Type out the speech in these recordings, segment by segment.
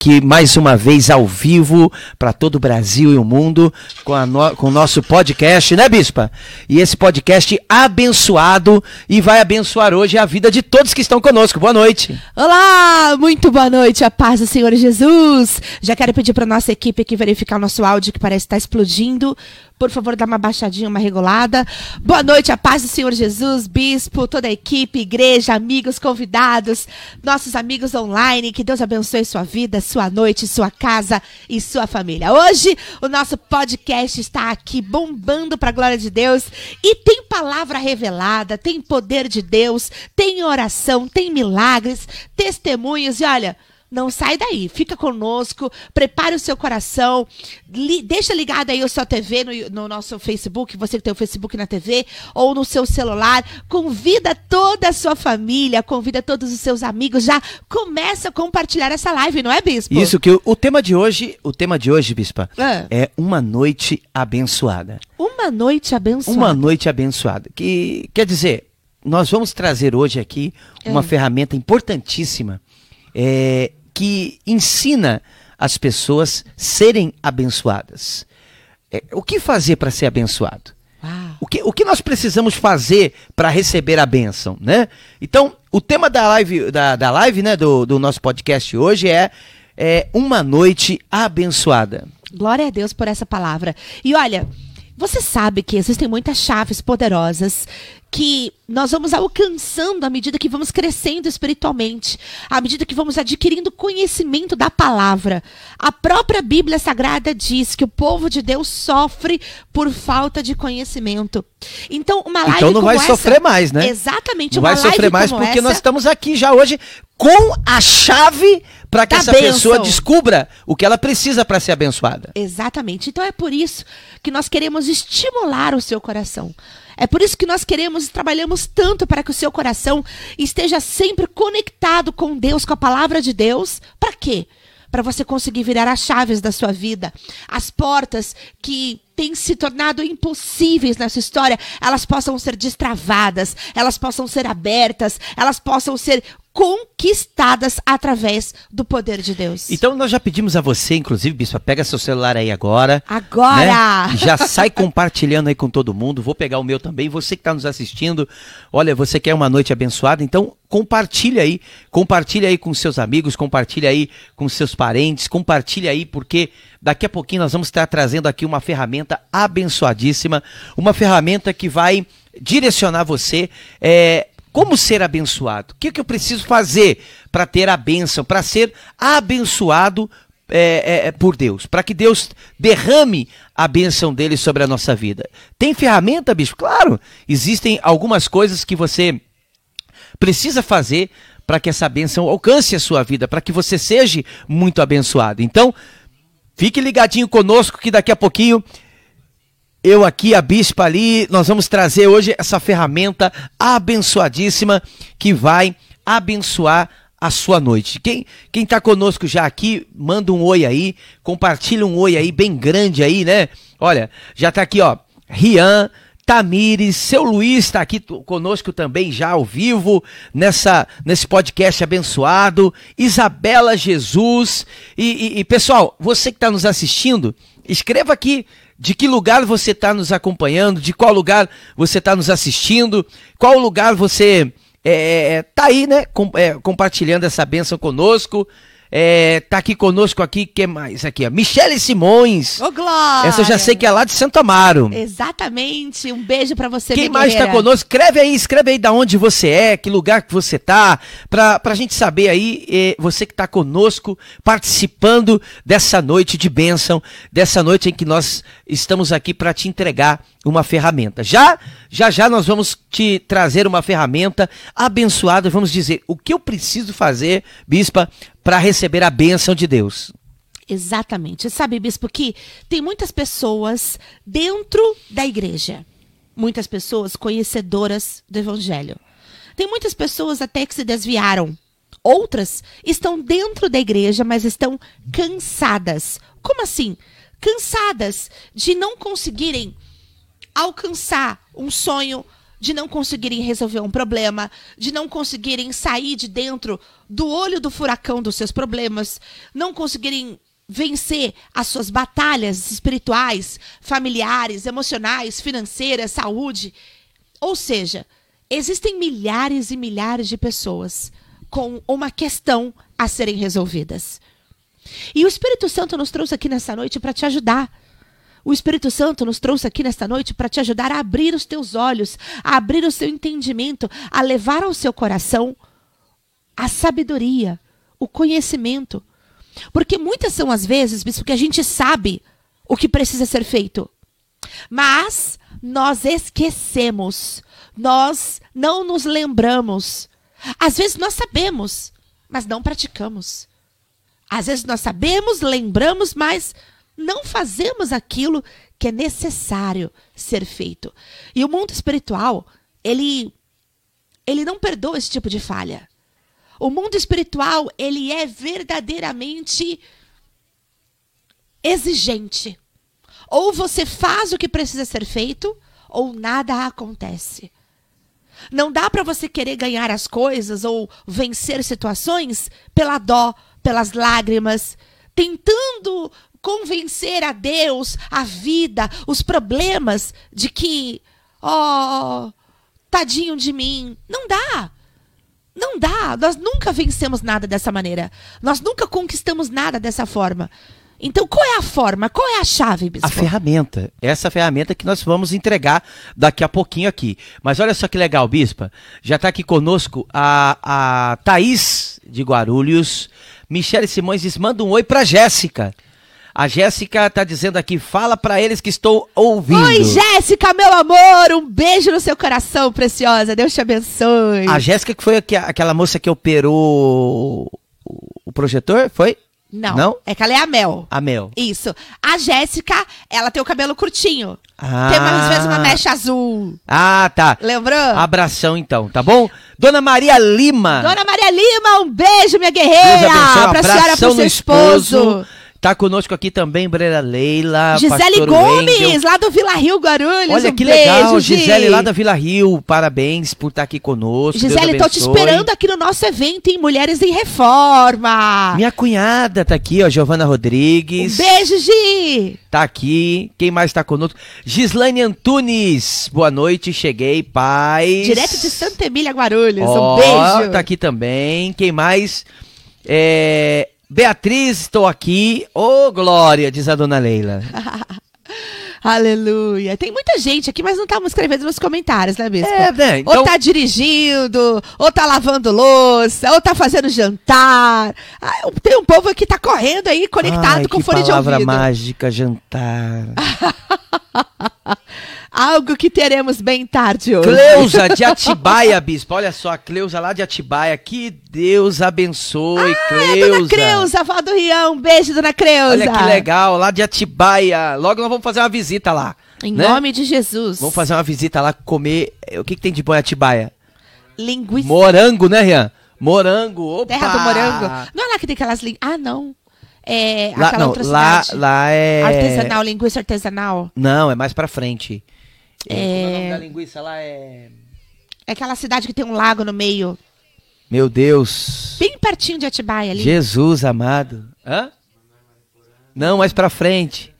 aqui mais uma vez ao vivo para todo o Brasil e o mundo com, no, com o nosso podcast, né, Bispa? E esse podcast abençoado e vai abençoar hoje a vida de todos que estão conosco. Boa noite. Olá, muito boa noite, a paz do Senhor Jesus. Já quero pedir para nossa equipe aqui verificar o nosso áudio que parece estar explodindo. Por favor, dá uma baixadinha, uma regulada. Boa noite, a paz do Senhor Jesus, bispo, toda a equipe, igreja, amigos, convidados, nossos amigos online. Que Deus abençoe sua vida, sua noite, sua casa e sua família. Hoje, o nosso podcast está aqui bombando para a glória de Deus e tem palavra revelada, tem poder de Deus, tem oração, tem milagres, testemunhos e olha. Não sai daí, fica conosco, prepare o seu coração, li, deixa ligado aí a sua TV no, no, nosso Facebook, você que tem o Facebook na TV, ou no seu celular, convida toda a sua família, convida todos os seus amigos, já começa a compartilhar essa live, não é, Bispo? Isso, que o, o tema de hoje, o tema de hoje, Bispa, ah. é uma noite abençoada. Uma noite abençoada. Uma noite abençoada, que quer dizer, nós vamos trazer hoje aqui uma é. ferramenta importantíssima, é, que ensina as pessoas serem abençoadas. É, o que fazer para ser abençoado? O que, o que nós precisamos fazer para receber a bênção, né? Então, o tema da live, da, da live né, do, do nosso podcast hoje é, é uma noite abençoada. Glória a Deus por essa palavra. E olha, você sabe que existem muitas chaves poderosas que nós vamos alcançando à medida que vamos crescendo espiritualmente, à medida que vamos adquirindo conhecimento da palavra. A própria Bíblia Sagrada diz que o povo de Deus sofre por falta de conhecimento. Então, uma live Então não vai essa, sofrer mais, né? Exatamente, não vai sofrer mais porque essa, nós estamos aqui já hoje com a chave para que essa bênção. pessoa descubra o que ela precisa para ser abençoada. Exatamente. Então é por isso que nós queremos estimular o seu coração. É por isso que nós queremos e trabalhamos tanto para que o seu coração esteja sempre conectado com Deus, com a palavra de Deus. Para quê? Para você conseguir virar as chaves da sua vida, as portas que têm se tornado impossíveis nessa história, elas possam ser destravadas, elas possam ser abertas, elas possam ser conquistadas através do poder de Deus. Então nós já pedimos a você, inclusive, Bispa, pega seu celular aí agora. Agora! Né? Já sai compartilhando aí com todo mundo. Vou pegar o meu também. Você que está nos assistindo, olha, você quer uma noite abençoada, então compartilha aí, compartilha aí com seus amigos, compartilha aí com seus parentes, compartilha aí porque daqui a pouquinho nós vamos estar trazendo aqui uma ferramenta abençoadíssima, uma ferramenta que vai direcionar você é, como ser abençoado? O que, que eu preciso fazer para ter a bênção, para ser abençoado é, é, por Deus, para que Deus derrame a bênção dele sobre a nossa vida? Tem ferramenta, bicho? Claro, existem algumas coisas que você precisa fazer para que essa bênção alcance a sua vida, para que você seja muito abençoado. Então, fique ligadinho conosco que daqui a pouquinho eu aqui, a Bispa ali, nós vamos trazer hoje essa ferramenta abençoadíssima que vai abençoar a sua noite. Quem quem está conosco já aqui, manda um oi aí, compartilha um oi aí bem grande aí, né? Olha, já está aqui, ó, Rian, Tamires, seu Luiz está aqui conosco também já ao vivo nessa nesse podcast abençoado, Isabela Jesus e, e, e pessoal, você que está nos assistindo, escreva aqui de que lugar você está nos acompanhando, de qual lugar você está nos assistindo, qual lugar você está é, é, tá aí, né, com, é, compartilhando essa bênção conosco. É, tá aqui conosco aqui, que mais aqui, ó? Michele Simões. Ô, Glória! Essa eu já sei que é lá de Santo Amaro. Exatamente. Um beijo para você, Quem mais está conosco? Escreve aí, escreve aí da onde você é, que lugar que você tá, pra, pra gente saber aí, eh, você que tá conosco, participando dessa noite de bênção, dessa noite em que nós estamos aqui para te entregar uma ferramenta. Já, já já nós vamos te trazer uma ferramenta abençoada, vamos dizer o que eu preciso fazer, bispa, para receber a bênção de Deus. Exatamente. Sabe, bispo, que tem muitas pessoas dentro da igreja, muitas pessoas conhecedoras do evangelho. Tem muitas pessoas até que se desviaram. Outras estão dentro da igreja, mas estão cansadas. Como assim? Cansadas de não conseguirem alcançar um sonho de não conseguirem resolver um problema, de não conseguirem sair de dentro do olho do furacão dos seus problemas, não conseguirem vencer as suas batalhas espirituais, familiares, emocionais, financeiras, saúde. Ou seja, existem milhares e milhares de pessoas com uma questão a serem resolvidas. E o Espírito Santo nos trouxe aqui nessa noite para te ajudar. O Espírito Santo nos trouxe aqui nesta noite para te ajudar a abrir os teus olhos, a abrir o seu entendimento, a levar ao seu coração a sabedoria, o conhecimento. Porque muitas são as vezes, bispo, que a gente sabe o que precisa ser feito. Mas nós esquecemos, nós não nos lembramos. Às vezes nós sabemos, mas não praticamos. Às vezes nós sabemos, lembramos, mas não fazemos aquilo que é necessário ser feito. E o mundo espiritual, ele ele não perdoa esse tipo de falha. O mundo espiritual, ele é verdadeiramente exigente. Ou você faz o que precisa ser feito, ou nada acontece. Não dá para você querer ganhar as coisas ou vencer situações pela dó, pelas lágrimas, tentando convencer a Deus, a vida, os problemas de que, ó, oh, tadinho de mim. Não dá. Não dá. Nós nunca vencemos nada dessa maneira. Nós nunca conquistamos nada dessa forma. Então, qual é a forma? Qual é a chave, bispo? A ferramenta. Essa ferramenta que nós vamos entregar daqui a pouquinho aqui. Mas olha só que legal, bispa. Já está aqui conosco a, a Thaís de Guarulhos. Michele Simões diz: manda um oi para Jéssica. A Jéssica está dizendo aqui, fala para eles que estou ouvindo. Oi, Jéssica, meu amor, um beijo no seu coração, preciosa. Deus te abençoe. A Jéssica que foi aquela moça que operou o projetor, foi? Não. Não? É que ela é a Mel. A Mel. Isso. A Jéssica, ela tem o cabelo curtinho. Ah. Tem às vezes uma mecha azul. Ah, tá. Lembrou? Abração então, tá bom? Dona Maria Lima. Dona Maria Lima, um beijo, minha guerreira. Deus abençoe, pra senhora, pro seu esposo. esposo. Tá conosco aqui também Brera Leila. Gisele Gomes, lá do Vila Rio, Guarulhos. Olha um que beijo, legal, Gisele lá da Vila Rio. Parabéns por estar tá aqui conosco. Gisele, tô te esperando aqui no nosso evento em Mulheres em Reforma. Minha cunhada tá aqui, ó, Giovana Rodrigues. Um beijo, Gi. Tá aqui. Quem mais tá conosco? Gislaine Antunes. Boa noite, cheguei, paz. Direto de Santa Emília, Guarulhos. Oh, um beijo. Tá aqui também. Quem mais? É, Beatriz, estou aqui. Ô, oh, glória, diz a dona Leila. Aleluia. Tem muita gente aqui, mas não estamos escrevendo nos comentários, né, Bispo? É, né? Então... Ou tá dirigindo, ou tá lavando louça, ou tá fazendo jantar. Ah, tem um povo que tá correndo aí, conectado Ai, com fone de ouvido. palavra mágica, jantar. Algo que teremos bem tarde hoje. Cleusa de Atibaia, bispo. Olha só, a Cleusa lá de Atibaia. Que Deus abençoe, ah, Cleusa. Dona Cleusa, avó do Rião. Um beijo, dona Cleusa. Olha que legal, lá de Atibaia. Logo nós vamos fazer uma visita lá. Em né? nome de Jesus. Vamos fazer uma visita lá, comer. O que, que tem de bom em Atibaia? Linguiça. Morango, né, Rian? Morango, opa! Terra do morango. Não é lá que tem aquelas linguiças. Ah, não. É lá, aquela não, outra lá, cidade. Lá é... Artesanal, linguiça artesanal. Não, é mais pra frente. É... Como é o nome da linguiça lá? É... é aquela cidade que tem um lago no meio. Meu Deus. Bem pertinho de Atibaia ali. Jesus amado. Hã? Não, mais pra frente.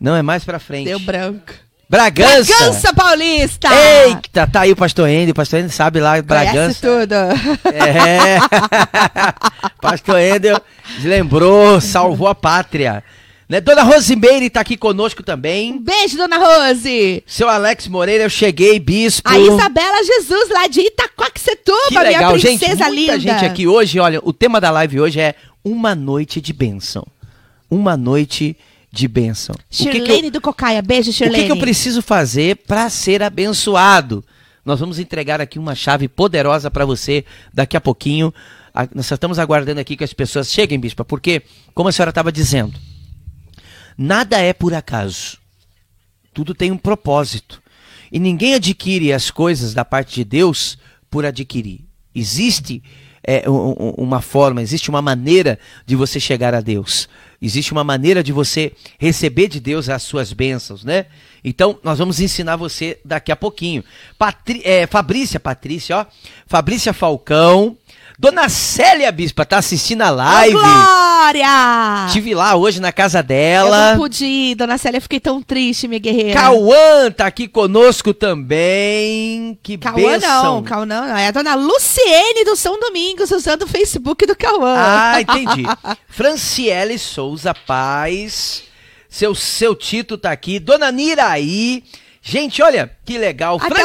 Não, é mais pra frente. Deu branco. Bragança! Bragança Paulista! Eita, tá aí o pastor Andy, o pastor Andy sabe lá, Bragança. Conhece tudo. É. pastor Andy lembrou, salvou a pátria. Né? Dona Rosimeire está aqui conosco também. Um beijo, Dona Rose. Seu Alex Moreira, eu cheguei, bispo. A Isabela Jesus, lá de Itacoaxetuba, que legal. minha princesa gente, muita gente aqui hoje, olha, o tema da live hoje é uma noite de bênção. Uma noite de bênção. Shirlene que que eu, do Cocaia, beijo, Shirlene. O que, que eu preciso fazer para ser abençoado? Nós vamos entregar aqui uma chave poderosa para você daqui a pouquinho. nós estamos aguardando aqui que as pessoas cheguem, bispa, porque, como a senhora estava dizendo, Nada é por acaso. Tudo tem um propósito. E ninguém adquire as coisas da parte de Deus por adquirir. Existe é, um, uma forma, existe uma maneira de você chegar a Deus. Existe uma maneira de você receber de Deus as suas bênçãos, né? Então, nós vamos ensinar você daqui a pouquinho. Patri é, Fabrícia, Patrícia, ó. Fabrícia Falcão. Dona Célia Bispa tá assistindo a live. Ô, Glória! Estive lá hoje na casa dela. Eu não pude ir, Dona Célia, fiquei tão triste, minha guerreira. Cauã tá aqui conosco também. Que Cauã não, Cauã não, não. É a Dona Luciene do São Domingos usando o Facebook do Cauã. Ah, entendi. Franciele Souza Paz. Seu, seu Tito tá aqui. Dona Niraí. Gente, olha que legal. Até.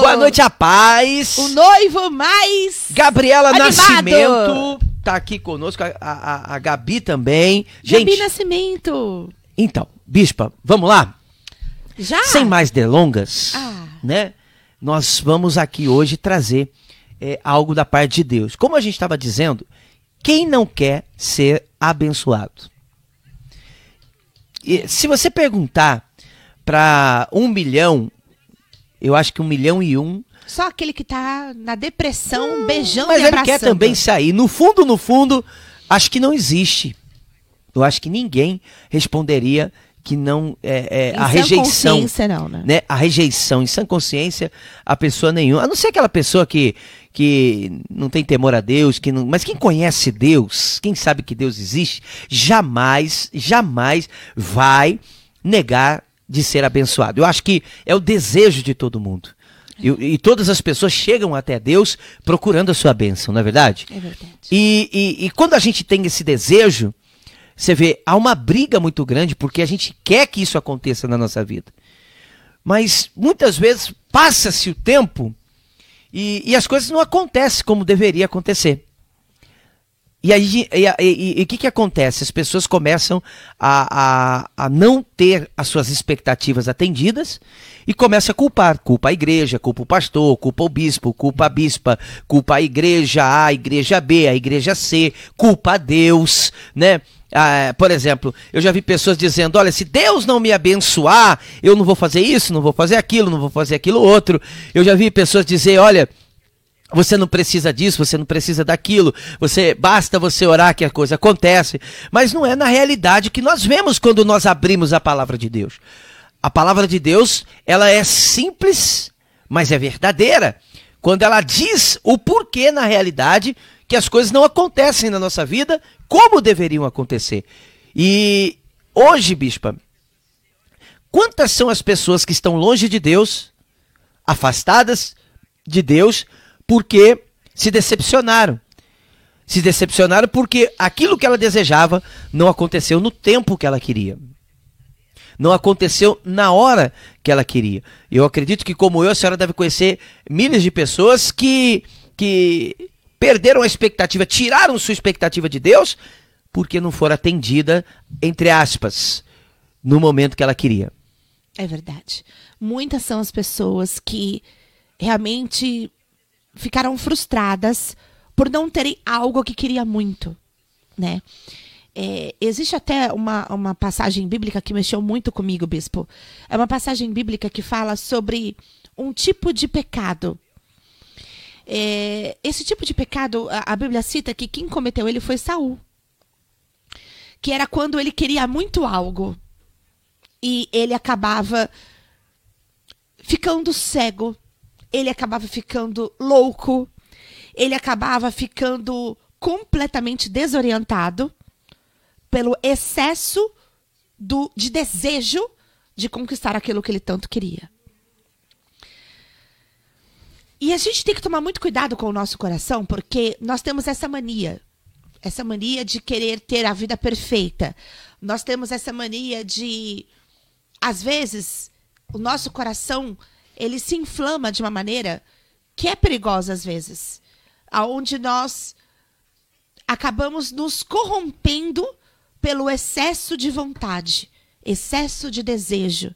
Boa noite, a paz. O noivo mais. Gabriela Animado. Nascimento tá aqui conosco. A, a, a Gabi também. Gente, Gabi Nascimento. então, Bispa, vamos lá? Já? Sem mais delongas, Ah. né? Nós vamos aqui hoje trazer é, algo da parte de Deus. Como a gente estava dizendo, quem não quer ser abençoado? E se você perguntar para um milhão, eu acho que um milhão e um, Só aquele que tá na depressão, beijando mas e ele abraçando. quer também sair. No fundo, no fundo, acho que não existe. Eu acho que ninguém responderia que não é, é, a rejeição consciência, não, né? né, a rejeição em sã consciência a pessoa nenhuma, a não ser aquela pessoa que, que não tem temor a Deus, que não, mas quem conhece Deus, quem sabe que Deus existe, jamais, jamais vai negar de ser abençoado. Eu acho que é o desejo de todo mundo. E, e todas as pessoas chegam até Deus procurando a sua bênção, não é verdade? É verdade. E, e, e quando a gente tem esse desejo, você vê, há uma briga muito grande porque a gente quer que isso aconteça na nossa vida. Mas muitas vezes passa-se o tempo e, e as coisas não acontecem como deveria acontecer. E aí, e- o que, que acontece? As pessoas começam a, a, a não ter as suas expectativas atendidas e começam a culpar. Culpa a igreja, culpa o pastor, culpa o bispo, culpa a bispa, culpa a igreja A, a igreja B, a igreja C, culpa a Deus, né? Ah, por exemplo, eu já vi pessoas dizendo: olha, se Deus não me abençoar, eu não vou fazer isso, não vou fazer aquilo, não vou fazer aquilo outro. Eu já vi pessoas dizer: olha, você não precisa disso, você não precisa daquilo. Você basta você orar que a coisa acontece. Mas não é na realidade que nós vemos quando nós abrimos a palavra de Deus. A palavra de Deus, ela é simples, mas é verdadeira. Quando ela diz o porquê na realidade que as coisas não acontecem na nossa vida como deveriam acontecer. E hoje, bispa, quantas são as pessoas que estão longe de Deus, afastadas de Deus, porque se decepcionaram. Se decepcionaram porque aquilo que ela desejava não aconteceu no tempo que ela queria. Não aconteceu na hora que ela queria. Eu acredito que, como eu, a senhora deve conhecer milhares de pessoas que, que perderam a expectativa, tiraram sua expectativa de Deus, porque não foram atendida, entre aspas, no momento que ela queria. É verdade. Muitas são as pessoas que realmente ficaram frustradas por não terem algo que queria muito, né? É, existe até uma, uma passagem bíblica que mexeu muito comigo, bispo. É uma passagem bíblica que fala sobre um tipo de pecado. É, esse tipo de pecado, a, a Bíblia cita que quem cometeu ele foi Saul. Que era quando ele queria muito algo e ele acabava ficando cego, ele acabava ficando louco, ele acabava ficando completamente desorientado pelo excesso do, de desejo de conquistar aquilo que ele tanto queria. E a gente tem que tomar muito cuidado com o nosso coração, porque nós temos essa mania. Essa mania de querer ter a vida perfeita. Nós temos essa mania de às vezes, o nosso coração, ele se inflama de uma maneira que é perigosa às vezes, aonde nós acabamos nos corrompendo pelo excesso de vontade, excesso de desejo.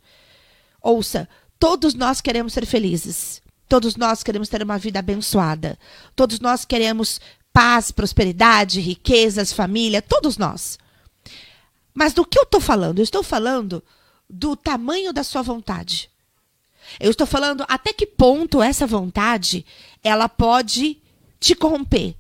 Ouça, todos nós queremos ser felizes. Todos nós queremos ter uma vida abençoada. Todos nós queremos paz, prosperidade, riquezas, família, todos nós. Mas do que eu estou falando? Eu estou falando do tamanho da sua vontade. Eu estou falando até que ponto essa vontade ela pode te corromper?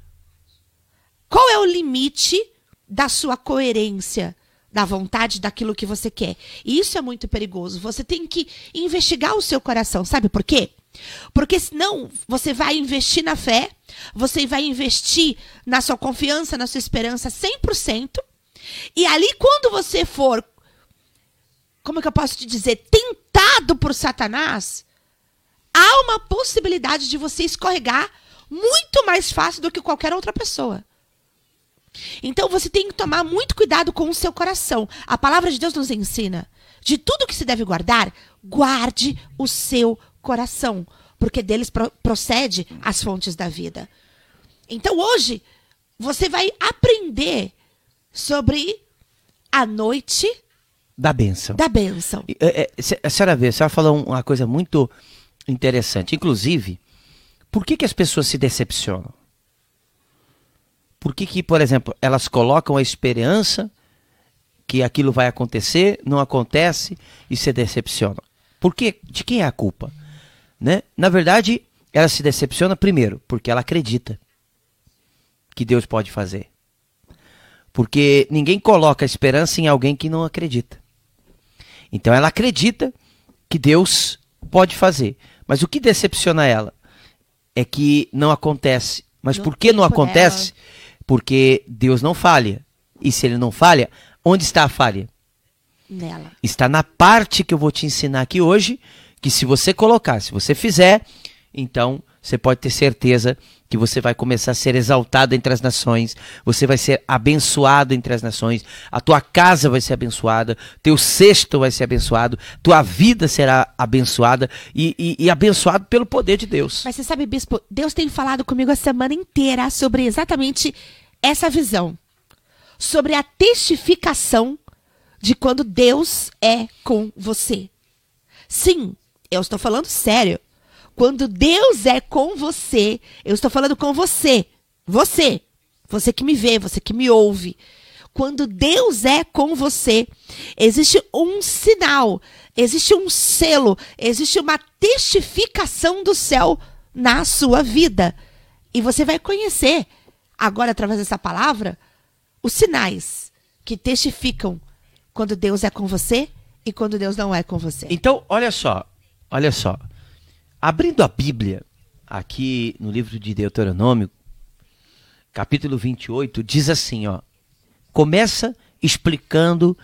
Qual é o limite da sua coerência, da vontade daquilo que você quer? E isso é muito perigoso. Você tem que investigar o seu coração. Sabe por quê? Porque senão você vai investir na fé, você vai investir na sua confiança, na sua esperança 100%. E ali, quando você for, como é que eu posso te dizer, tentado por Satanás, há uma possibilidade de você escorregar muito mais fácil do que qualquer outra pessoa. Então você tem que tomar muito cuidado com o seu coração. A palavra de Deus nos ensina: de tudo que se deve guardar, guarde o seu coração, porque deles pro procede as fontes da vida. Então hoje você vai aprender sobre a noite da bênção. Da bênção. É, é, a senhora vê, a senhora falou uma coisa muito interessante. Inclusive, por que, que as pessoas se decepcionam? Por que, que, por exemplo, elas colocam a esperança que aquilo vai acontecer, não acontece e se decepcionam? Por quê? De quem é a culpa? Né? Na verdade, ela se decepciona primeiro porque ela acredita que Deus pode fazer. Porque ninguém coloca esperança em alguém que não acredita. Então ela acredita que Deus pode fazer. Mas o que decepciona ela é que não acontece. Mas no por que não acontece? Dela. Porque Deus não falha. E se ele não falha, onde está a falha? Nela. Está na parte que eu vou te ensinar aqui hoje, que se você colocar, se você fizer, então você pode ter certeza que você vai começar a ser exaltado entre as nações, você vai ser abençoado entre as nações, a tua casa vai ser abençoada, teu cesto vai ser abençoado, tua vida será abençoada e, e, e abençoado pelo poder de Deus. Mas você sabe, bispo, Deus tem falado comigo a semana inteira sobre exatamente essa visão, sobre a testificação de quando Deus é com você. Sim, eu estou falando sério. Quando Deus é com você, eu estou falando com você, você, você que me vê, você que me ouve. Quando Deus é com você, existe um sinal, existe um selo, existe uma testificação do céu na sua vida. E você vai conhecer, agora através dessa palavra, os sinais que testificam quando Deus é com você e quando Deus não é com você. Então, olha só, olha só. Abrindo a Bíblia, aqui no livro de Deuteronômio, capítulo 28, diz assim, ó. Começa explicando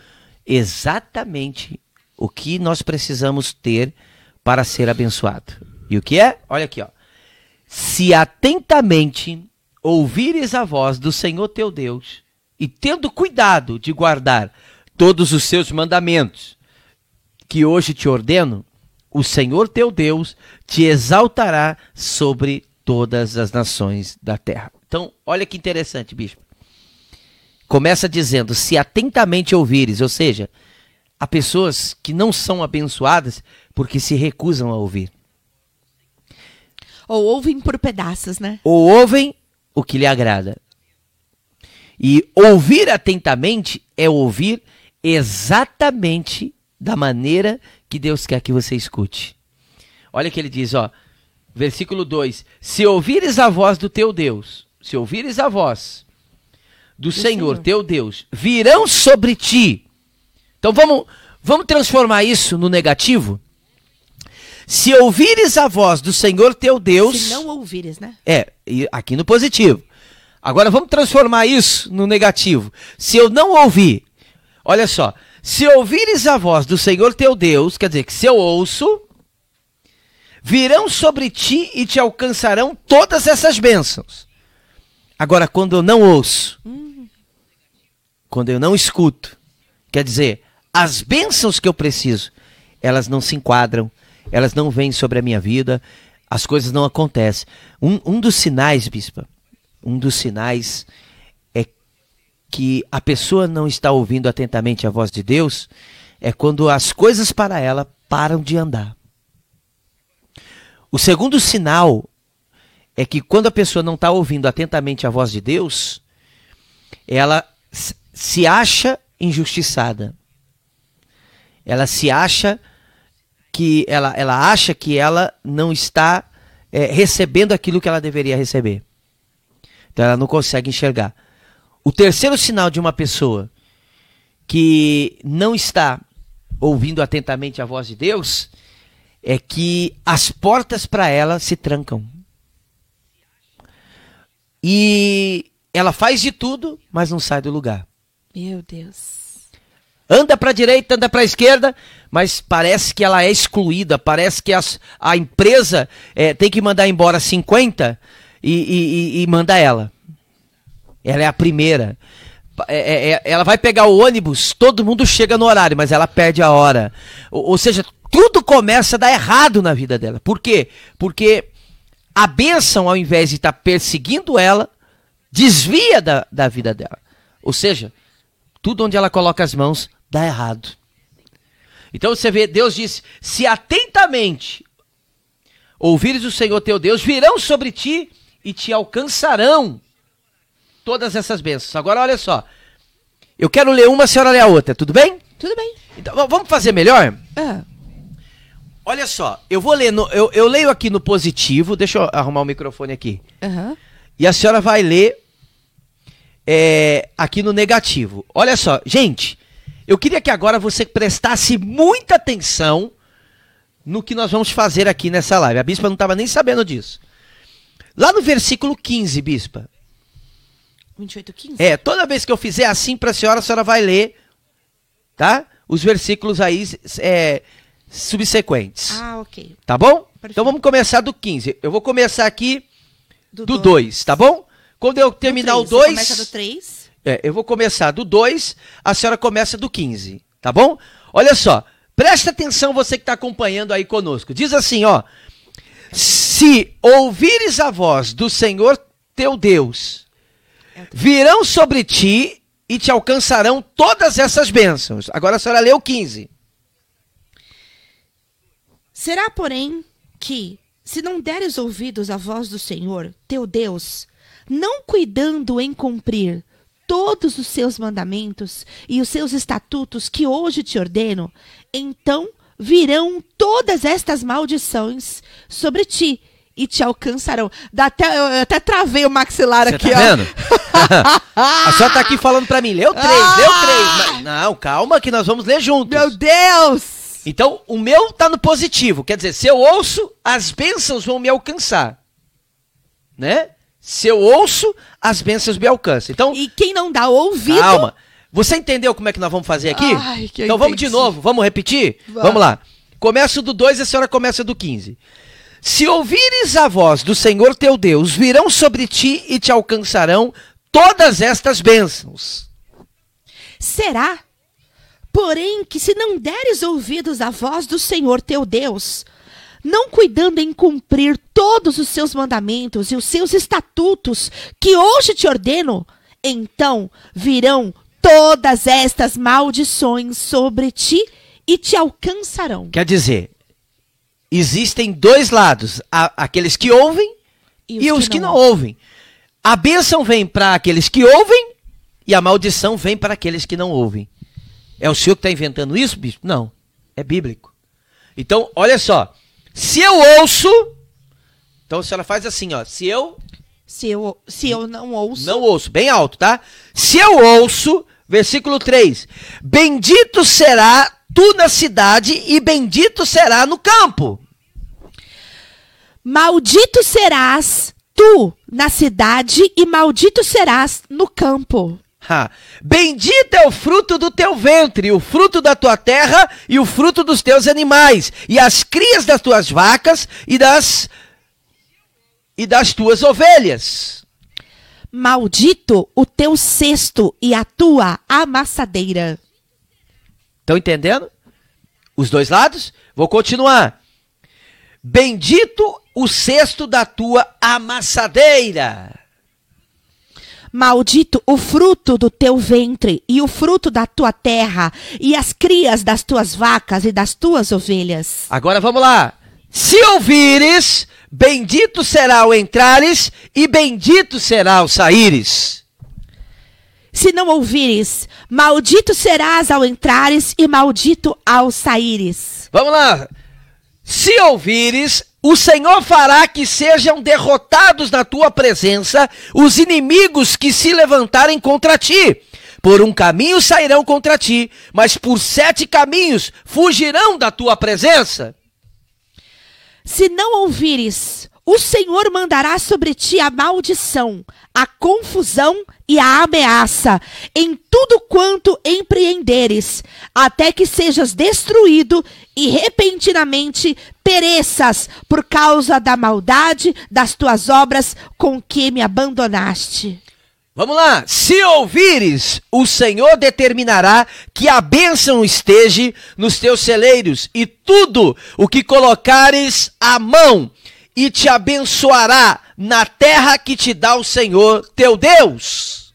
exatamente o que nós precisamos ter para ser abençoado. E o que é? Olha aqui, ó. Se atentamente ouvires a voz do Senhor teu Deus, e tendo cuidado de guardar todos os seus mandamentos, que hoje te ordeno, o Senhor teu Deus te exaltará sobre todas as nações da terra. Então, olha que interessante, bispo. Começa dizendo: se atentamente ouvires, ou seja, há pessoas que não são abençoadas porque se recusam a ouvir. Ou ouvem por pedaços, né? Ou ouvem o que lhe agrada. E ouvir atentamente é ouvir exatamente da maneira que Deus quer que você escute. Olha que ele diz, ó, versículo 2: Se ouvires a voz do teu Deus, se ouvires a voz do Senhor, Senhor, teu Deus, virão sobre ti. Então vamos, vamos transformar isso no negativo? Se ouvires a voz do Senhor teu Deus. Se não ouvires, né? É, aqui no positivo. Agora vamos transformar isso no negativo. Se eu não ouvir, olha só, se ouvires a voz do Senhor teu Deus, quer dizer que se eu ouço, virão sobre ti e te alcançarão todas essas bênçãos. Agora, quando eu não ouço, quando eu não escuto, quer dizer, as bênçãos que eu preciso, elas não se enquadram, elas não vêm sobre a minha vida, as coisas não acontecem. Um, um dos sinais, bispa, um dos sinais que a pessoa não está ouvindo atentamente a voz de Deus é quando as coisas para ela param de andar. O segundo sinal é que quando a pessoa não está ouvindo atentamente a voz de Deus, ela se acha injustiçada. Ela se acha que ela, ela acha que ela não está é, recebendo aquilo que ela deveria receber. Então ela não consegue enxergar. O terceiro sinal de uma pessoa que não está ouvindo atentamente a voz de Deus é que as portas para ela se trancam. E ela faz de tudo, mas não sai do lugar. Meu Deus. Anda para a direita, anda para a esquerda, mas parece que ela é excluída, parece que as, a empresa é, tem que mandar embora 50 e, e, e manda ela. Ela é a primeira. É, é, é, ela vai pegar o ônibus, todo mundo chega no horário, mas ela perde a hora. Ou, ou, seja, tudo começa a dar errado na vida dela. Por quê? Porque a bênção, ao invés de estar tá perseguindo ela, desvia da, da vida dela. Ou seja, tudo onde ela coloca as mãos dá errado. Então você vê, Deus diz: se atentamente ouvires o Senhor teu Deus, virão sobre ti e te alcançarão todas essas bênçãos. Agora olha só. Eu quero ler uma, a senhora lê a outra, tudo bem? Tudo bem. Então vamos fazer melhor? Ah. Olha só, eu vou ler, no, eu, eu leio aqui no positivo, deixa eu arrumar o microfone aqui. Uhum. E a senhora vai ler é, aqui no negativo. Olha só, gente, eu queria que agora você prestasse muita atenção no que nós vamos fazer aqui nessa live. A bispa não estava nem sabendo disso. Lá no versículo 15, bispa. 28, 15? É, toda vez que eu fizer assim para a senhora, a senhora vai ler, tá? Os versículos aí é, subsequentes. Ah, ok. Tá bom? Perfeito. Então vamos começar do 15. Eu vou começar aqui do 2, tá bom? Quando eu terminar o 2. Começa do 3. É, eu vou começar do 2, a senhora começa do 15, tá bom? Olha só, presta atenção você que está acompanhando aí conosco. Diz assim, ó. Se ouvires a voz do Senhor teu Deus, virão sobre ti e te alcançarão todas essas bênçãos. Agora a senhora leu 15. Será, porém, que, se não deres ouvidos à voz do Senhor, teu Deus, não cuidando em cumprir todos os seus mandamentos e os seus estatutos que hoje te ordeno, então virão todas estas maldições sobre ti e te alcançarão. Dá até, eu até travei o maxilar Cê aqui, tá ó. Vendo? a senhora tá aqui falando para mim, leu três, ah! leu três. Mas, não, calma que nós vamos ler juntos. Meu Deus! Então, o meu tá no positivo. Quer dizer, se eu ouço, as bênçãos vão me alcançar. Né? Se eu ouço, as bênçãos me alcançam. Então, e quem não dá ouvido. Calma. Você entendeu como é que nós vamos fazer aqui? Ai, então vamos de novo, vamos repetir? Vai. Vamos lá. Começo do 2 e a senhora começa do 15. Se ouvires a voz do Senhor teu Deus, virão sobre ti e te alcançarão todas estas bênçãos. Será, porém, que se não deres ouvidos à voz do Senhor teu Deus, não cuidando em cumprir todos os seus mandamentos e os seus estatutos que hoje te ordeno, então virão todas estas maldições sobre ti e te alcançarão. Quer dizer, existem dois lados: aqueles que ouvem e os, e os que, não, que não ouvem. A bênção vem para aqueles que ouvem e a maldição vem para aqueles que não ouvem. É o senhor que está inventando isso, bispo? Não. É bíblico. Então, olha só. Se eu ouço, então a senhora faz assim, ó. Se eu. Se eu, se eu não ouço. Não ouço, bem alto, tá? Se eu ouço, versículo 3: Bendito será tu na cidade e bendito será no campo. Maldito serás tu na cidade e maldito serás no campo. Ha. Bendito é o fruto do teu ventre, o fruto da tua terra e o fruto dos teus animais, e as crias das tuas vacas e das e das tuas ovelhas. Maldito o teu cesto e a tua amassadeira. Estão entendendo? Os dois lados? Vou continuar. Bendito o cesto da tua amassadeira. Maldito o fruto do teu ventre, e o fruto da tua terra, e as crias das tuas vacas e das tuas ovelhas. Agora vamos lá. Se ouvires, bendito será o entrares, e bendito será o saíres. Se não ouvires, maldito serás ao entrares, e maldito ao saíres. Vamos lá. Se ouvires, o Senhor fará que sejam derrotados na tua presença os inimigos que se levantarem contra ti. Por um caminho sairão contra ti, mas por sete caminhos fugirão da tua presença. Se não ouvires, o Senhor mandará sobre ti a maldição, a confusão e a ameaça em tudo quanto empreenderes, até que sejas destruído e repentinamente pereças por causa da maldade das tuas obras com que me abandonaste. Vamos lá. Se ouvires, o Senhor determinará que a bênção esteja nos teus celeiros e tudo o que colocares a mão e te abençoará na terra que te dá o Senhor teu Deus.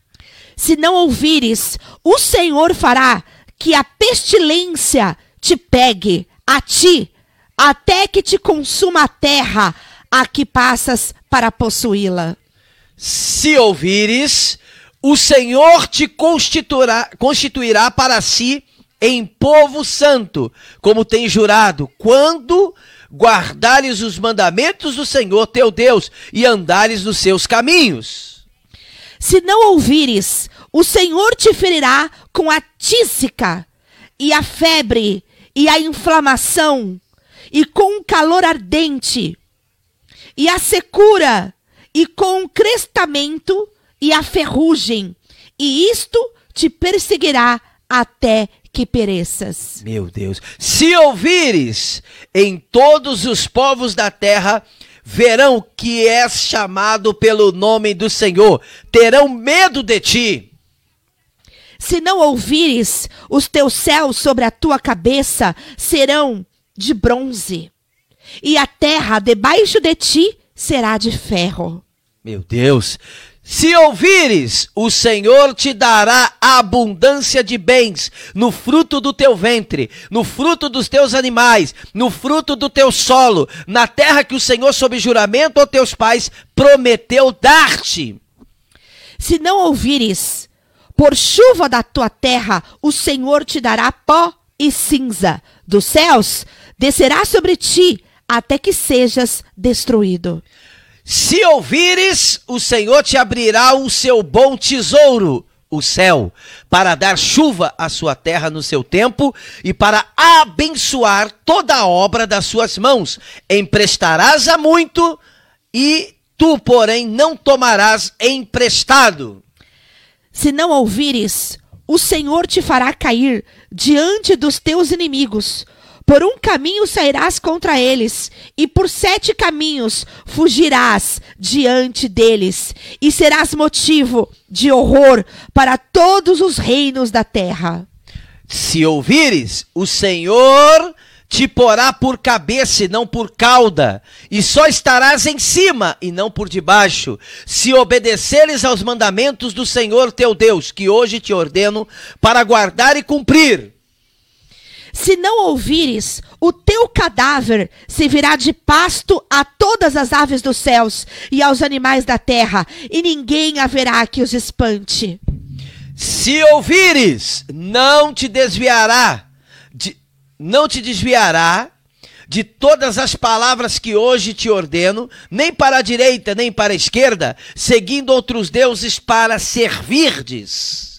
Se não ouvires, o Senhor fará que a pestilência te pegue a ti, até que te consuma a terra a que passas para possuí-la. Se ouvires, o Senhor te constituirá, constituirá para si em povo santo, como tem jurado, quando guardares os mandamentos do Senhor teu Deus e andares nos seus caminhos. Se não ouvires, o Senhor te ferirá com a tísica e a febre e a inflamação e com o calor ardente e a secura e com o crestamento e a ferrugem, e isto te perseguirá até que pereças. Meu Deus. Se ouvires em todos os povos da terra, verão que és chamado pelo nome do Senhor, terão medo de ti. Se não ouvires, os teus céus sobre a tua cabeça serão de bronze, e a terra debaixo de ti será de ferro. Meu Deus, se ouvires, o Senhor te dará abundância de bens no fruto do teu ventre, no fruto dos teus animais, no fruto do teu solo, na terra que o Senhor, sob juramento aos teus pais, prometeu dar-te. Se não ouvires, por chuva da tua terra, o Senhor te dará pó e cinza. Dos céus descerá sobre ti até que sejas destruído. Se ouvires, o Senhor te abrirá o seu bom tesouro, o céu, para dar chuva à sua terra no seu tempo e para abençoar toda a obra das suas mãos. Emprestarás a muito e tu, porém, não tomarás emprestado. Se não ouvires, o Senhor te fará cair diante dos teus inimigos por um caminho sairás contra eles, e por sete caminhos fugirás diante deles, e serás motivo de horror para todos os reinos da terra. Se ouvires, o Senhor te porá por cabeça e não por cauda, e só estarás em cima e não por debaixo, se obedeceres aos mandamentos do Senhor teu Deus, que hoje te ordeno para guardar e cumprir. Se não ouvires, o teu cadáver servirá de pasto a todas as aves dos céus e aos animais da terra, e ninguém haverá que os espante. Se ouvires, não te desviará, de, não te desviará de todas as palavras que hoje te ordeno, nem para a direita, nem para a esquerda, seguindo outros deuses para servirdes.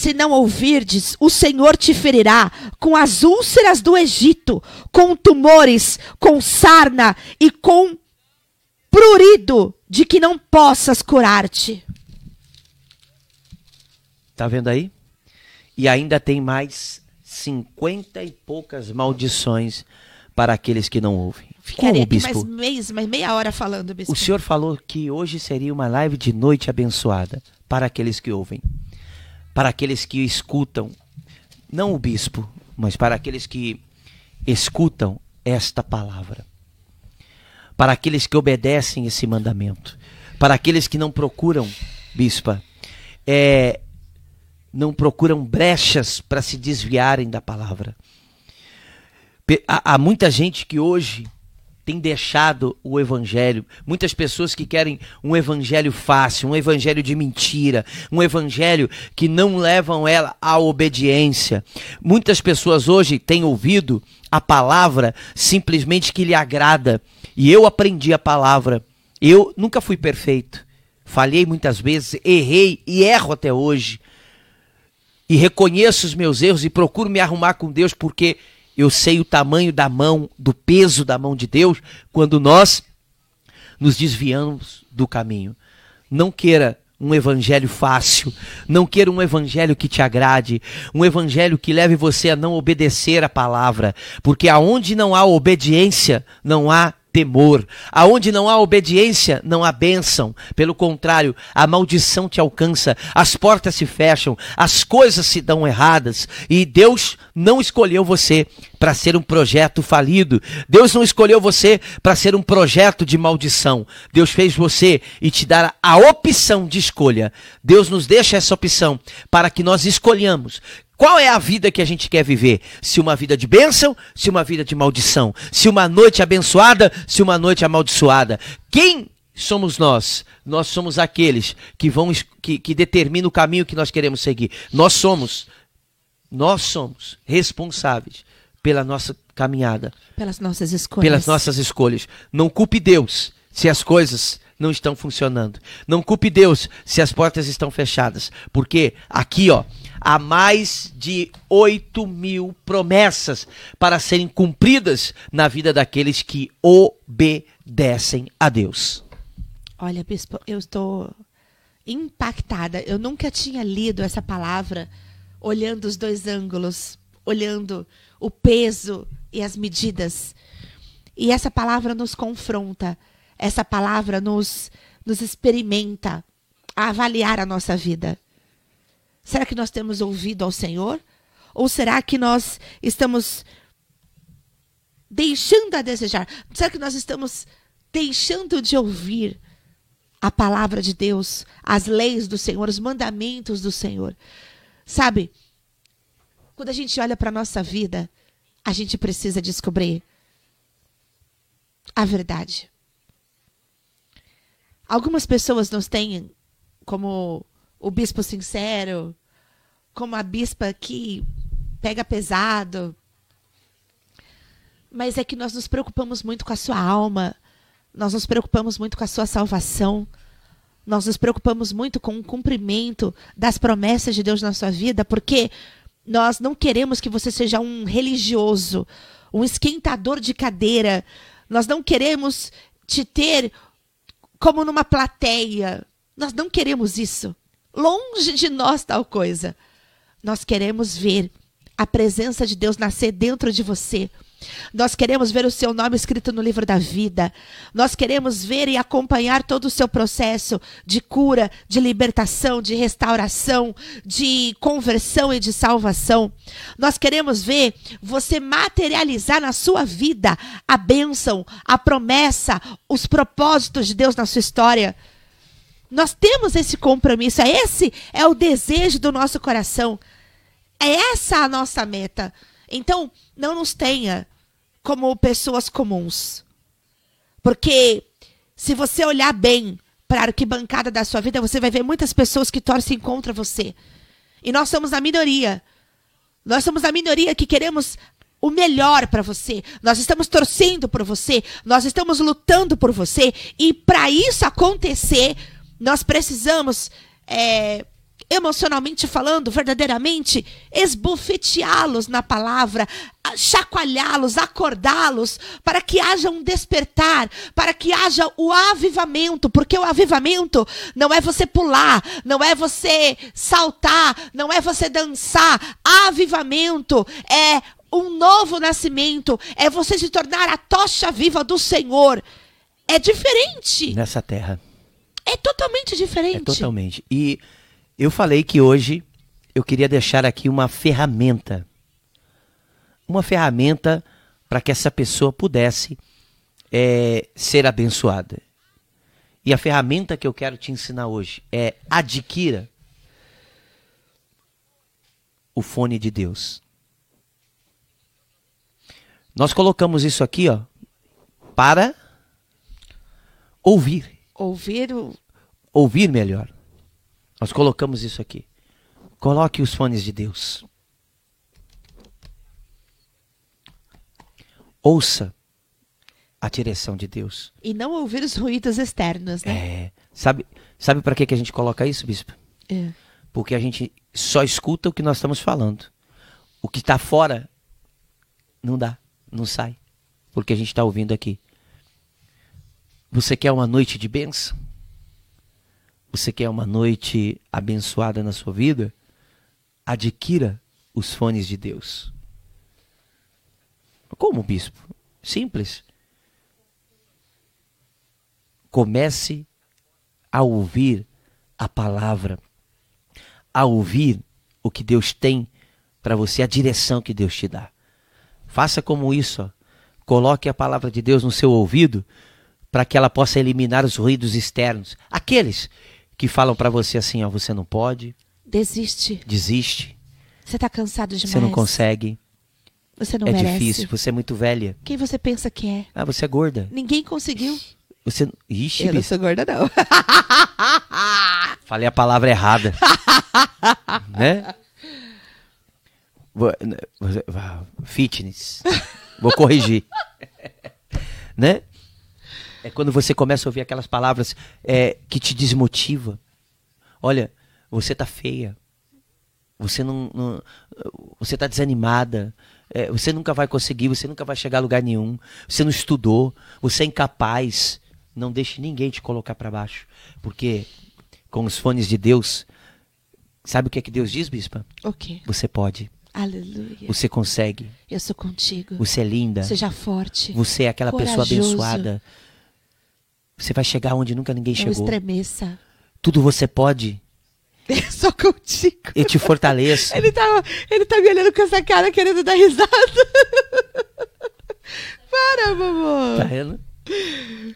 Se não ouvirdes, o Senhor te ferirá com as úlceras do Egito, com tumores, com sarna e com prurido, de que não possas curar-te. Tá vendo aí? E ainda tem mais cinquenta e poucas maldições para aqueles que não ouvem. Ficaria aqui mais, meia, mais meia hora falando, bispo. O senhor falou que hoje seria uma live de noite abençoada para aqueles que ouvem para aqueles que escutam, não o bispo, mas para aqueles que escutam esta palavra, para aqueles que obedecem esse mandamento, para aqueles que não procuram, bispa, é, não procuram brechas para se desviarem da palavra. Há, há muita gente que hoje tem deixado o evangelho. Muitas pessoas que querem um evangelho fácil, um evangelho de mentira, um evangelho que não levam ela à obediência. Muitas pessoas hoje têm ouvido a palavra simplesmente que lhe agrada. E eu aprendi a palavra. Eu nunca fui perfeito. Falhei muitas vezes, errei e erro até hoje. E reconheço os meus erros e procuro me arrumar com Deus porque eu sei o tamanho da mão, do peso da mão de Deus quando nós nos desviamos do caminho. Não queira um evangelho fácil, não queira um evangelho que te agrade, um evangelho que leve você a não obedecer a palavra, porque aonde não há obediência, não há temor. Aonde não há obediência, não há bênção. Pelo contrário, a maldição te alcança, as portas se fecham, as coisas se dão erradas. E Deus não escolheu você para ser um projeto falido. Deus não escolheu você para ser um projeto de maldição. Deus fez você e te dar a opção de escolha. Deus nos deixa essa opção para que nós escolhamos qual é a vida que a gente quer viver? Se uma vida de bênção, se uma vida de maldição. Se uma noite abençoada, se uma noite amaldiçoada. Quem somos nós? Nós somos aqueles que vão que, que determinam o caminho que nós queremos seguir. Nós somos, nós somos responsáveis pela nossa caminhada. Pelas nossas escolhas. Pelas nossas escolhas. Não culpe Deus se as coisas não estão funcionando. Não culpe Deus se as portas estão fechadas. Porque aqui, ó, há mais de 8 mil promessas para serem cumpridas na vida daqueles que obedecem a Deus. Olha, bispo, eu estou impactada. Eu nunca tinha lido essa palavra olhando os dois ângulos, olhando o peso e as medidas. E essa palavra nos confronta, essa palavra nos, nos experimenta a avaliar a nossa vida. Será que nós temos ouvido ao Senhor? Ou será que nós estamos deixando a desejar? Será que nós estamos deixando de ouvir a palavra de Deus, as leis do Senhor, os mandamentos do Senhor? Sabe, quando a gente olha para a nossa vida, a gente precisa descobrir a verdade. Algumas pessoas nos têm como o bispo sincero, como a bispa que pega pesado. Mas é que nós nos preocupamos muito com a sua alma, nós nos preocupamos muito com a sua salvação, nós nos preocupamos muito com o cumprimento das promessas de Deus na sua vida, porque nós não queremos que você seja um religioso, um esquentador de cadeira. Nós não queremos te ter como numa plateia. Nós não queremos isso. Longe de nós tal coisa. Nós queremos ver a presença de Deus nascer dentro de você. Nós queremos ver o seu nome escrito no livro da vida. Nós queremos ver e acompanhar todo o seu processo de cura, de libertação, de restauração, de conversão e de salvação. Nós queremos ver você materializar na sua vida a bênção, a promessa, os propósitos de Deus na sua história. Nós temos esse compromisso, esse é o desejo do nosso coração. É essa a nossa meta. Então, não nos tenha como pessoas comuns. Porque se você olhar bem para a arquibancada da sua vida, você vai ver muitas pessoas que torcem contra você. E nós somos a minoria. Nós somos a minoria que queremos o melhor para você. Nós estamos torcendo por você, nós estamos lutando por você. E para isso acontecer, nós precisamos, é, emocionalmente falando, verdadeiramente, esbofeteá-los na palavra, chacoalhá-los, acordá-los, para que haja um despertar, para que haja o avivamento, porque o avivamento não é você pular, não é você saltar, não é você dançar. Avivamento é um novo nascimento, é você se tornar a tocha viva do Senhor. É diferente. Nessa terra. É totalmente diferente. É totalmente. E eu falei que hoje eu queria deixar aqui uma ferramenta. Uma ferramenta para que essa pessoa pudesse é, ser abençoada. E a ferramenta que eu quero te ensinar hoje é adquira o fone de Deus. Nós colocamos isso aqui, ó, para ouvir. Ouvir o. Ouvir melhor. Nós colocamos isso aqui. Coloque os fones de Deus. Ouça a direção de Deus. E não ouvir os ruídos externos, né? É. Sabe, sabe para que, que a gente coloca isso, bispo? É. Porque a gente só escuta o que nós estamos falando. O que está fora não dá, não sai. Porque a gente está ouvindo aqui. Você quer uma noite de bênção? Você quer uma noite abençoada na sua vida? Adquira os fones de Deus. Como, bispo? Simples. Comece a ouvir a palavra, a ouvir o que Deus tem para você, a direção que Deus te dá. Faça como isso, ó. coloque a palavra de Deus no seu ouvido para que ela possa eliminar os ruídos externos, aqueles que falam para você assim, ó, você não pode, Desiste. desiste, Você tá cansado demais. você não consegue, Você não é merece. difícil, você é muito velha, Quem você pensa que é? ah, você é gorda, Ninguém conseguiu. você, ixi, Eu não sou gorda, não. falei a palavra errada, né? Fitness, vou corrigir, né? É quando você começa a ouvir aquelas palavras é, que te desmotiva. Olha, você tá feia. Você não, não- você tá desanimada. É, você nunca vai conseguir. Você nunca vai chegar a lugar nenhum. Você não estudou. Você é incapaz. Não deixe ninguém te colocar para baixo, porque com os fones de Deus, sabe o que é que Deus diz, bispa? O quê? Você pode. Aleluia. Você consegue. Eu sou contigo. Você é linda. Seja forte. Você é aquela pessoa corajoso. abençoada. Você vai chegar onde nunca ninguém Não chegou. estremeça. Tudo você pode. Eu sou contigo. Eu te fortaleço. Ele tá, ele tá me olhando com essa cara querendo dar risada. Para, Tá mamãe. vendo?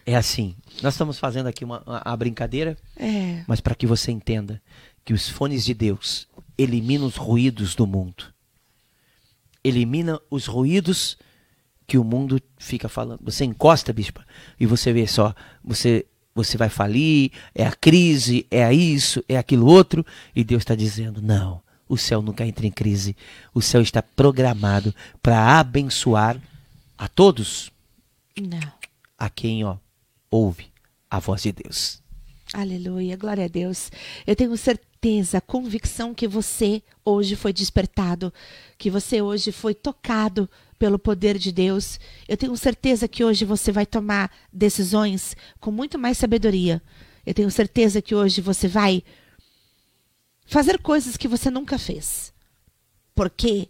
É assim. Nós estamos fazendo aqui uma, uma- uma brincadeira, É. mas para que você entenda que os fones de Deus eliminam os ruídos do mundo. Elimina os ruídos que o mundo fica falando. Você encosta, bispa, e você vê só, você você vai falir, é a crise, é isso, é aquilo outro, e Deus está dizendo: não, o céu nunca entra em crise. O céu está programado para abençoar a todos Não. a quem ó, ouve a voz de Deus. Aleluia, glória a Deus. Eu tenho certeza, convicção que você hoje foi despertado, que você hoje foi tocado pelo poder de Deus. Eu tenho certeza que hoje você vai tomar decisões com muito mais sabedoria. Eu tenho certeza que hoje você vai fazer coisas que você nunca fez. Porque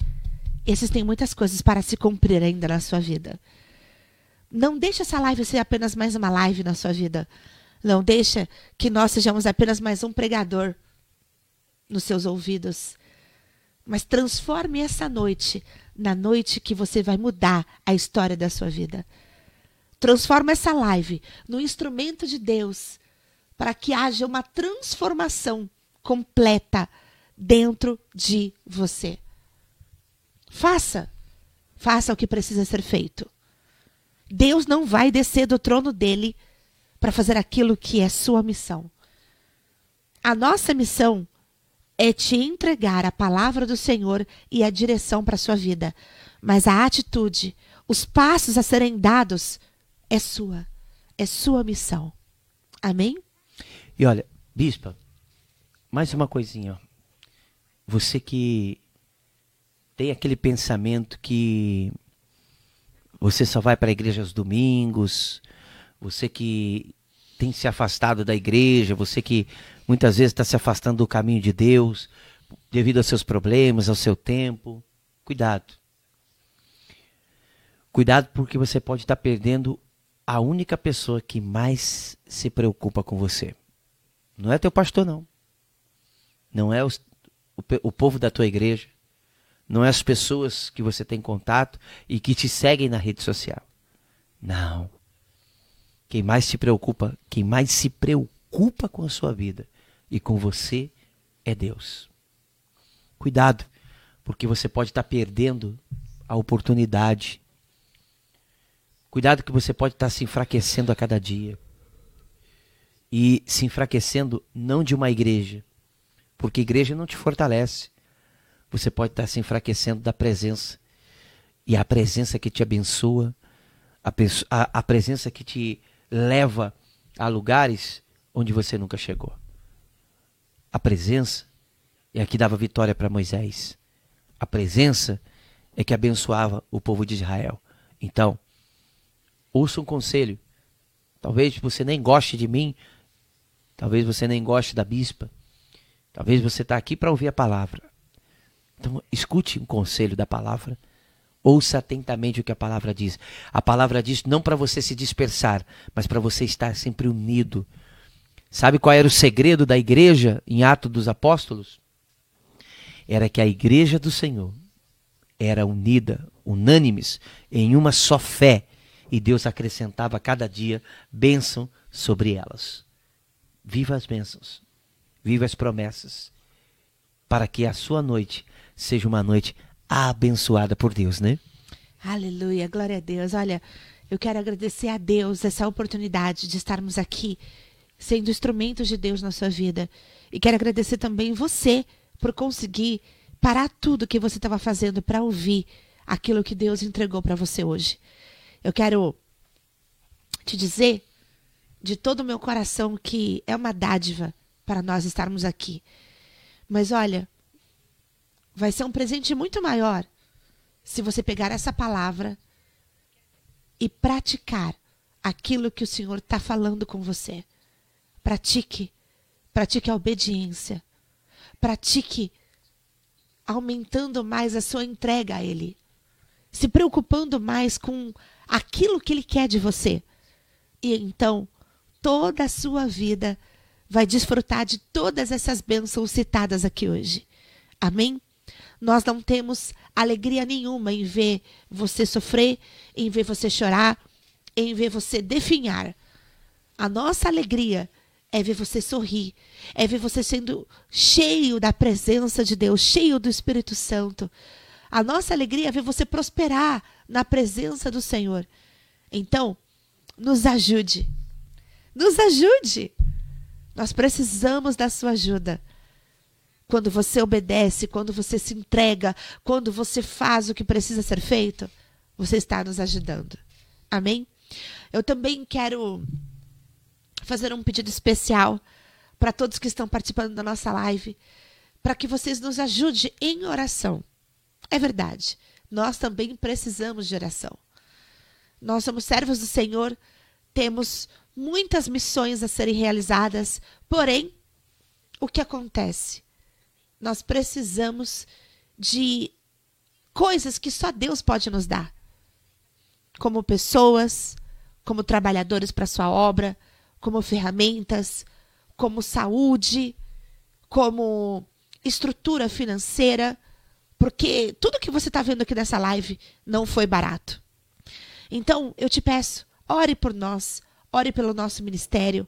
existem muitas coisas para se cumprir ainda na sua vida. Não deixe essa live ser apenas mais uma live na sua vida. Não deixa que nós sejamos apenas mais um pregador nos seus ouvidos. Mas transforme essa noite na noite que você vai mudar a história da sua vida. Transforma essa live no instrumento de Deus para que haja uma transformação completa dentro de você. Faça. Faça o que precisa ser feito. Deus não vai descer do trono dele para fazer aquilo que é sua missão. A nossa missão é te entregar a palavra do Senhor e a direção para a sua vida. Mas a atitude, os passos a serem dados, é sua. É sua missão. Amém? E olha, bispa, mais uma coisinha. Você que tem aquele pensamento que você só vai para a igreja aos domingos, você que tem se afastado da igreja, você que muitas vezes está se afastando do caminho de Deus devido aos seus problemas, ao seu tempo. Cuidado. Cuidado porque você pode estar perdendo a única pessoa que mais se preocupa com você. Não é teu pastor, não. Não é os- o, o povo da tua igreja. Não é as pessoas que você tem contato e que te seguem na rede social. Não. Quem mais se preocupa, quem mais se preocupa com a sua vida e com você é Deus. Cuidado, porque você pode estar perdendo a oportunidade. Cuidado que você pode estar se enfraquecendo a cada dia. E se enfraquecendo não de uma igreja, porque igreja não te fortalece. Você pode estar se enfraquecendo da presença. E a presença que te abençoa, a, a, a presença que te leva a lugares onde você nunca chegou. A presença é a que dava vitória para Moisés. A presença é que abençoava o povo de Israel. Então, ouça um conselho. Talvez você nem goste de mim, talvez você nem goste da bispa, talvez você está aqui para ouvir a palavra. Então, escute um conselho da palavra. Ouça atentamente o que a palavra diz. A palavra diz não para você se dispersar, mas para você estar sempre unido. Sabe qual era o segredo da igreja em Atos dos Apóstolos? Era que a igreja do Senhor era unida, unânimes, em uma só fé, e Deus acrescentava cada dia bênção sobre elas. Viva as bênçãos, viva as promessas, para que a sua noite seja uma noite abençoada por Deus, né? Aleluia, glória a Deus. Olha, eu quero agradecer a Deus essa oportunidade de estarmos aqui sendo instrumentos de Deus na sua vida. E quero agradecer também você por conseguir parar tudo que você estava fazendo para ouvir aquilo que Deus entregou para você hoje. Eu quero te dizer de todo o meu coração que é uma dádiva para nós estarmos aqui. Mas olha, vai ser um presente muito maior se você pegar essa palavra e praticar aquilo que o Senhor está falando com você. Pratique, pratique a obediência, pratique aumentando mais a sua entrega a Ele, se preocupando mais com aquilo que Ele quer de você. E então, toda a sua vida vai desfrutar de todas essas bênçãos citadas aqui hoje. Amém? Nós não temos alegria nenhuma em ver você sofrer, em ver você chorar, em ver você definhar. A nossa alegria é ver você sorrir, é ver você sendo cheio da presença de Deus, cheio do Espírito Santo. A nossa alegria é ver você prosperar na presença do Senhor. Então, nos ajude. Nos ajude. Nós precisamos da sua ajuda. Quando você obedece, quando você se entrega, quando você faz o que precisa ser feito, você está nos ajudando. Amém? Eu também quero fazer um pedido especial para todos que estão participando da nossa live, para que vocês nos ajudem em oração. É verdade, nós também precisamos de oração. Nós somos servos do Senhor, temos muitas missões a serem realizadas, porém, o que acontece? Nós precisamos de coisas que só Deus pode nos dar. Como pessoas, como trabalhadores para sua obra, como ferramentas, como saúde, como estrutura financeira, porque tudo que você está vendo aqui nessa live não foi barato. Então, eu te peço, ore por nós, ore pelo nosso ministério,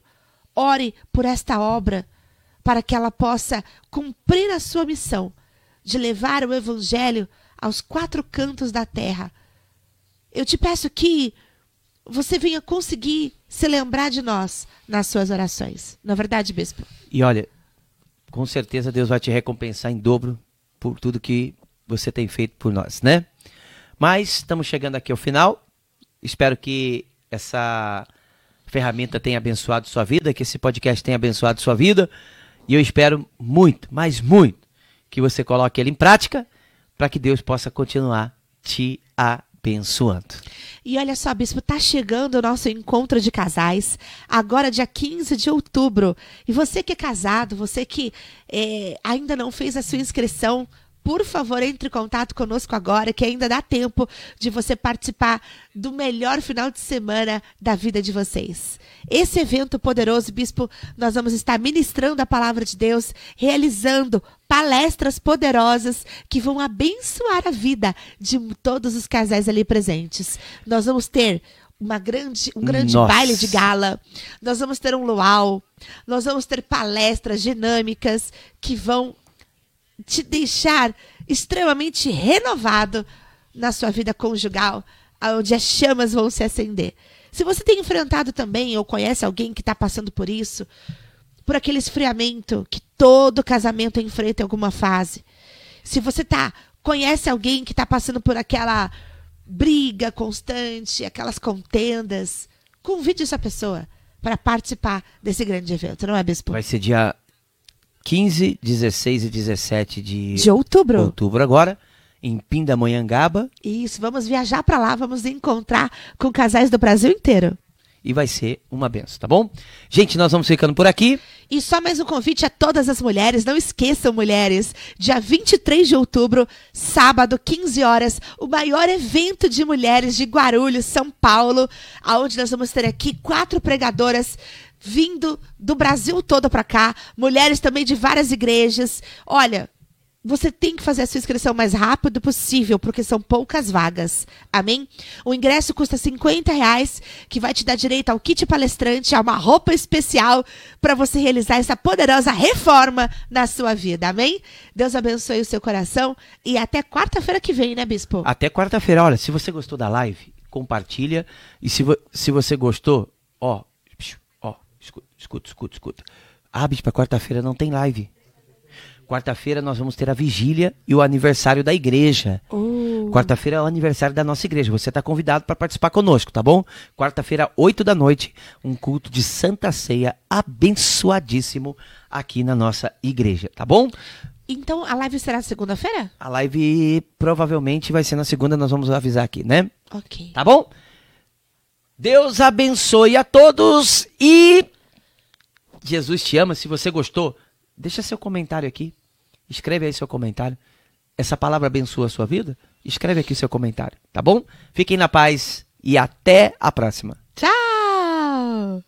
ore por esta obra, para que ela possa cumprir a sua missão de levar o Evangelho aos quatro cantos da terra. Eu te peço que você venha conseguir se lembrar de nós nas suas orações. Na é verdade, bispo. E olha, com certeza Deus vai te recompensar em dobro por tudo que você tem feito por nós, né? Mas estamos chegando aqui ao final. Espero que essa ferramenta tenha abençoado sua vida, que esse podcast tenha abençoado sua vida. E eu espero muito, mas muito, que você coloque ele em prática para que Deus possa continuar te abençoando. E olha só, bispo, tá chegando o nosso encontro de casais, agora dia 15 de outubro. E você que é casado, você que é, ainda não fez a sua inscrição, por favor, entre em contato conosco agora, que ainda dá tempo de você participar do melhor final de semana da vida de vocês. Esse evento poderoso, bispo, nós vamos estar ministrando a palavra de Deus, realizando palestras poderosas que vão abençoar a vida de todos os casais ali presentes. Nós vamos ter uma grande, um grande Nossa. baile de gala. Nós vamos ter um luau. Nós vamos ter palestras dinâmicas que vão te deixar extremamente renovado na sua vida conjugal onde as chamas vão se acender. Se você tem enfrentado também ou conhece alguém que está passando por isso, por aquele esfriamento que todo casamento enfrenta em alguma fase. Se você tá conhece alguém que está passando por aquela briga constante, aquelas contendas, convide essa pessoa para participar desse grande evento, não é, Bispo? Vai ser dia 15, 16 e 17 de, de outubro. outubro agora, em Pindamonhangaba. Isso, vamos viajar para lá, vamos encontrar com casais do Brasil inteiro e vai ser uma benção, tá bom? Gente, nós vamos ficando por aqui. E só mais um convite a todas as mulheres, não esqueçam, mulheres, dia 23 de outubro, sábado, 15 horas, o maior evento de mulheres de Guarulhos, São Paulo, aonde nós vamos ter aqui quatro pregadoras vindo do Brasil todo para cá, mulheres também de várias igrejas. Olha, você tem que fazer a sua inscrição mais rápido possível, porque são poucas vagas. Amém? O ingresso custa 50 reais, que vai te dar direito ao kit palestrante, a uma roupa especial para você realizar essa poderosa reforma na sua vida. Amém? Deus abençoe o seu coração e até quarta-feira que vem, né, Bispo? Até quarta-feira. Olha, se você gostou da live, compartilha. E se, vo se você gostou, ó, escuta, escuta, escuta, escuta. Ah, para quarta-feira não tem live. Quarta-feira nós vamos ter a vigília e o aniversário da igreja. Uh. Quarta-feira é o aniversário da nossa igreja. Você está convidado para participar conosco, tá bom? Quarta-feira, 8 da noite, um culto de Santa Ceia abençoadíssimo aqui na nossa igreja, tá bom? Então a live será segunda-feira? A live provavelmente vai ser na segunda, nós vamos avisar aqui, né? Ok. Tá bom? Deus abençoe a todos e Jesus te ama. Se você gostou, Deixa seu comentário aqui. Escreve aí seu comentário. Essa palavra abençoa a sua vida? Escreve aqui seu comentário, tá bom? Fiquem na paz e até a próxima. Tchau!